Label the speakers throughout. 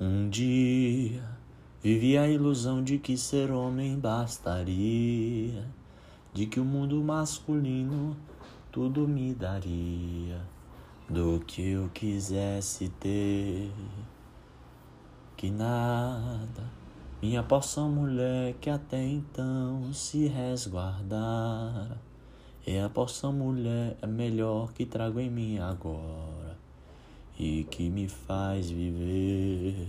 Speaker 1: Um dia vivi a ilusão de que ser homem bastaria, de que o mundo masculino tudo me daria, do que eu quisesse ter, que nada, minha porção mulher que até então se resguardara, é a porção mulher é melhor que trago em mim agora e que me faz viver.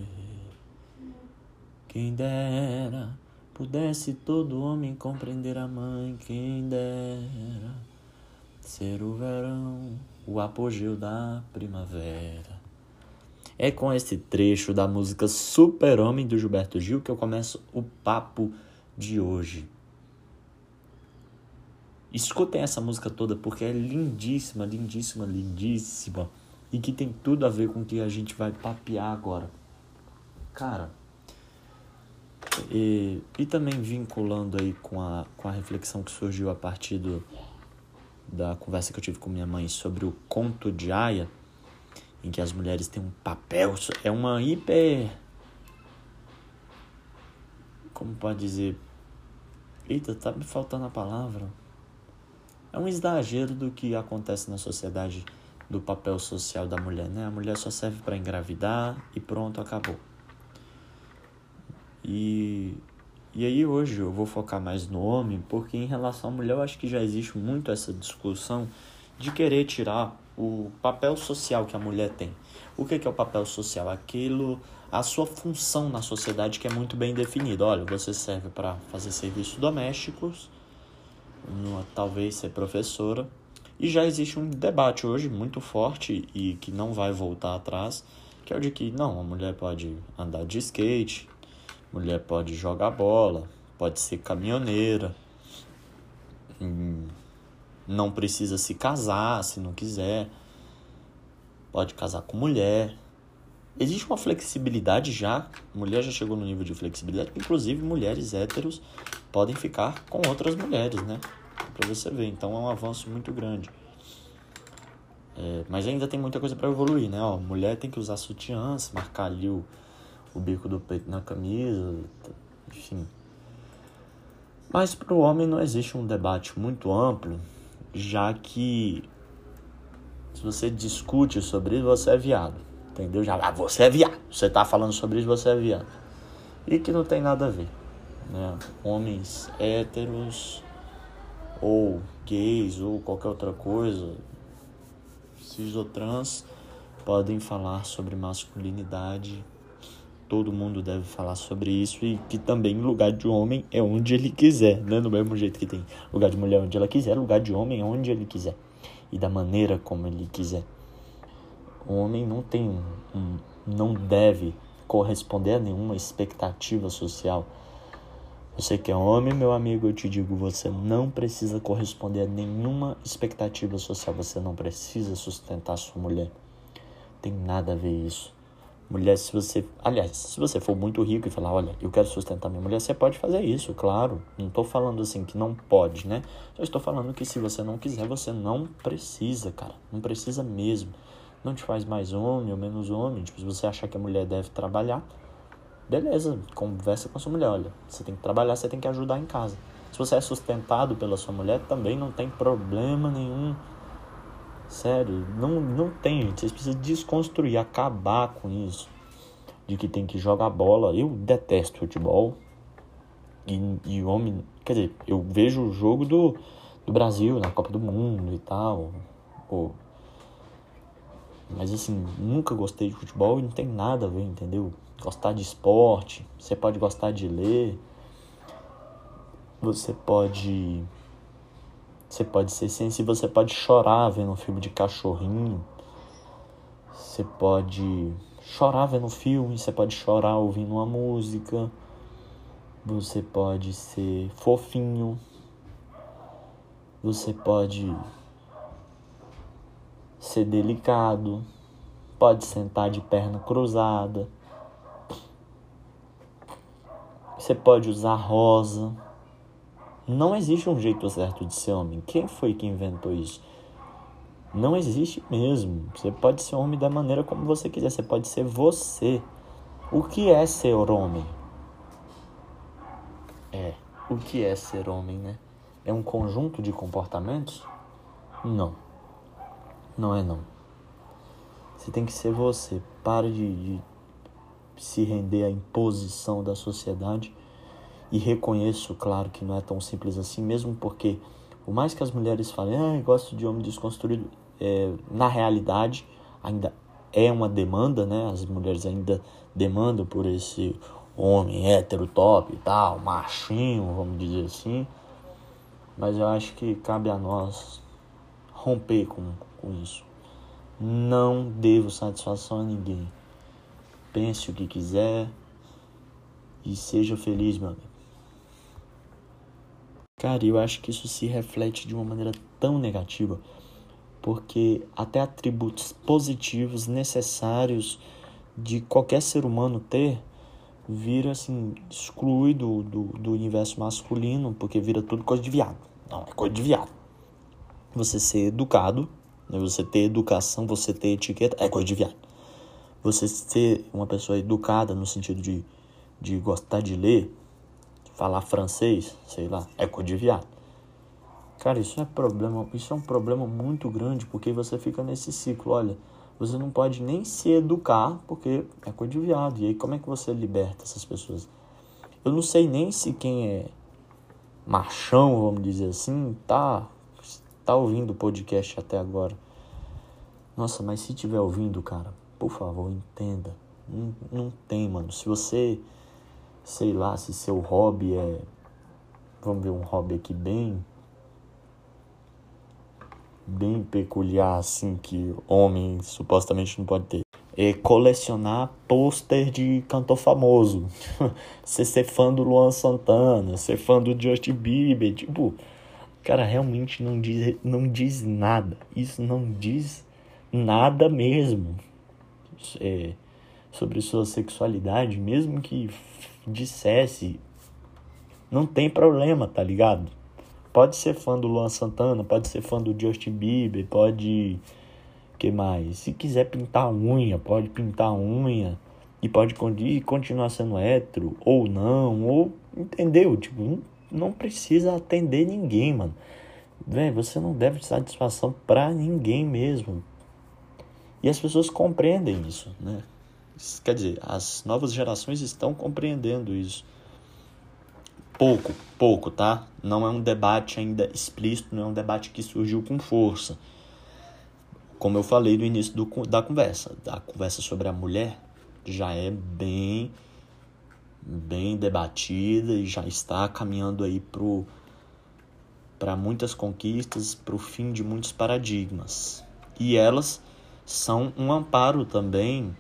Speaker 1: Quem dera pudesse todo homem compreender a mãe, quem dera ser o verão, o apogeu da primavera. É com esse trecho da música Super-Homem do Gilberto Gil que eu começo o papo de hoje. Escutem essa música toda porque é lindíssima, lindíssima, lindíssima e que tem tudo a ver com o que a gente vai papear agora. Cara, e, e também vinculando aí com a, com a reflexão que surgiu a partir do, da conversa que eu tive com minha mãe sobre o conto de Aya, em que as mulheres têm um papel, é uma hiper. Como pode dizer? Eita, tá me faltando a palavra. É um exagero do que acontece na sociedade do papel social da mulher, né? A mulher só serve para engravidar e pronto, acabou. E, e aí hoje eu vou focar mais no homem, porque em relação à mulher eu acho que já existe muito essa discussão de querer tirar o papel social que a mulher tem. O que é o papel social? Aquilo, a sua função na sociedade que é muito bem definida. Olha, você serve para fazer serviços domésticos, talvez ser professora, e já existe um debate hoje muito forte e que não vai voltar atrás, que é o de que não, a mulher pode andar de skate, mulher pode jogar bola, pode ser caminhoneira, hum, não precisa se casar se não quiser, pode casar com mulher. Existe uma flexibilidade já, mulher já chegou no nível de flexibilidade, inclusive mulheres héteros podem ficar com outras mulheres, né? Para você ver. Então é um avanço muito grande. É, mas ainda tem muita coisa para evoluir, né? Ó, mulher tem que usar sutiã, se marcar ali o, o bico do peito na camisa, enfim. Mas para o homem não existe um debate muito amplo, já que se você discute sobre isso, você é viado. Entendeu? Já, ah, você é viado. Você tá falando sobre isso, você é viado. E que não tem nada a ver. Né? Homens héteros ou gays ou qualquer outra coisa, cis ou trans, podem falar sobre masculinidade. Todo mundo deve falar sobre isso e que também lugar de homem é onde ele quiser, né? Do mesmo jeito que tem lugar de mulher onde ela quiser, lugar de homem é onde ele quiser e da maneira como ele quiser. O homem não tem um, não deve corresponder a nenhuma expectativa social você que é homem, meu amigo, eu te digo, você não precisa corresponder a nenhuma expectativa social, você não precisa sustentar sua mulher. Tem nada a ver isso. Mulher, se você, aliás, se você for muito rico e falar, olha, eu quero sustentar minha mulher, você pode fazer isso, claro. Não estou falando assim que não pode, né? Só estou falando que se você não quiser, você não precisa, cara. Não precisa mesmo. Não te faz mais homem ou menos homem. Tipo, se você achar que a mulher deve trabalhar, beleza, conversa com a sua mulher, olha, você tem que trabalhar, você tem que ajudar em casa. Se você é sustentado pela sua mulher, também não tem problema nenhum. Sério, não, não tem, gente. Vocês precisam desconstruir, acabar com isso. De que tem que jogar bola. Eu detesto futebol. E, e homem. Quer dizer, eu vejo o jogo do, do Brasil na Copa do Mundo e tal. Pô. Mas assim, nunca gostei de futebol e não tem nada a ver, entendeu? gostar de esporte, você pode gostar de ler, você pode você pode ser sensível, você pode chorar vendo um filme de cachorrinho. Você pode chorar vendo um filme, você pode chorar ouvindo uma música. Você pode ser fofinho. Você pode ser delicado. Pode sentar de perna cruzada. Você pode usar rosa. Não existe um jeito certo de ser homem. Quem foi que inventou isso? Não existe mesmo. Você pode ser homem da maneira como você quiser. Você pode ser você. O que é ser homem? É, o que é ser homem, né? É um conjunto de comportamentos? Não. Não é não. Você tem que ser você. Pare de, de se render à imposição da sociedade e reconheço, claro, que não é tão simples assim, mesmo porque, por mais que as mulheres falem, ah, gosto de homem desconstruído, é, na realidade ainda é uma demanda, né? As mulheres ainda demandam por esse homem hétero top e tal, machinho, vamos dizer assim. Mas eu acho que cabe a nós romper com, com isso. Não devo satisfação a ninguém. Pense o que quiser e seja feliz, meu amigo. Cara, eu acho que isso se reflete de uma maneira tão negativa, porque até atributos positivos necessários de qualquer ser humano ter vira assim, exclui do, do, do universo masculino, porque vira tudo coisa de viado. Não, é coisa de viado. Você ser educado? Você ter educação, você ter etiqueta, é coisa de viado. Você ser uma pessoa educada no sentido de, de gostar de ler, falar francês, sei lá, é coisa de viado. Cara, isso é problema, isso é um problema muito grande, porque você fica nesse ciclo, olha, você não pode nem se educar, porque é coisa de viado. E aí como é que você liberta essas pessoas? Eu não sei nem se quem é machão, vamos dizer assim, tá, tá ouvindo o podcast até agora. Nossa, mas se tiver ouvindo, cara, por favor, entenda. Não, não tem, mano. Se você, sei lá, se seu hobby é. Vamos ver um hobby aqui bem bem peculiar, assim, que homem supostamente não pode ter. É colecionar pôster de cantor famoso. Você ser fã do Luan Santana, ser fã do Justin Bieber, tipo, cara, realmente não diz, não diz nada. Isso não diz nada mesmo é, sobre sua sexualidade, mesmo que dissesse, não tem problema, tá ligado? Pode ser fã do Luan Santana, pode ser fã do Justin Bieber, pode. que mais? Se quiser pintar unha, pode pintar unha. E pode continuar sendo hétero, ou não, ou. Entendeu? Tipo, não, precisa atender ninguém, mano. Véi, você não deve satisfação pra ninguém mesmo. E as pessoas compreendem isso, né? Quer dizer, as novas gerações estão compreendendo isso. Pouco, pouco, tá? Não é um debate ainda explícito, não é um debate que surgiu com força. Como eu falei no início do, da conversa, a conversa sobre a mulher já é bem bem debatida e já está caminhando aí para muitas conquistas, para o fim de muitos paradigmas. E elas são um amparo também,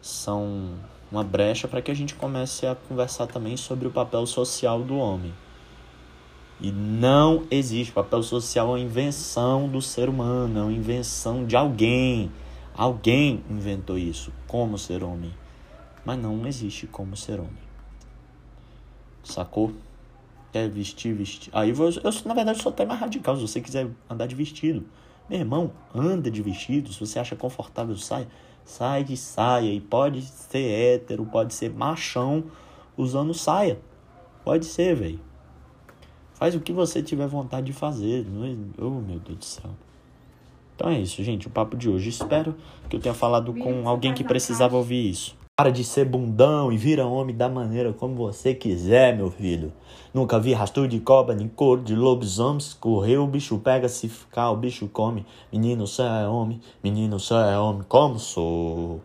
Speaker 1: são uma brecha para que a gente comece a conversar também sobre o papel social do homem. E não existe papel social, é uma invenção do ser humano, é uma invenção de alguém. Alguém inventou isso, como ser homem. Mas não existe como ser homem. Sacou? Quer vestir, vestir. Aí eu, eu, na verdade, sou até mais radical. Se você quiser andar de vestido, meu irmão, anda de vestido. Se você acha confortável, sai sai de saia e pode ser hétero, pode ser machão usando saia. Pode ser, velho. Faz o que você tiver vontade de fazer. Não é... Oh, meu Deus do céu. Então é isso, gente. O papo de hoje. Espero que eu tenha falado com alguém que precisava ouvir isso. Para de ser bundão e vira homem da maneira como você quiser, meu filho. Nunca vi rastro de cobra, nem cor de lobisomem. Correu, o bicho pega, se ficar, o bicho come. Menino, céu é homem, menino, céu é homem, como sou.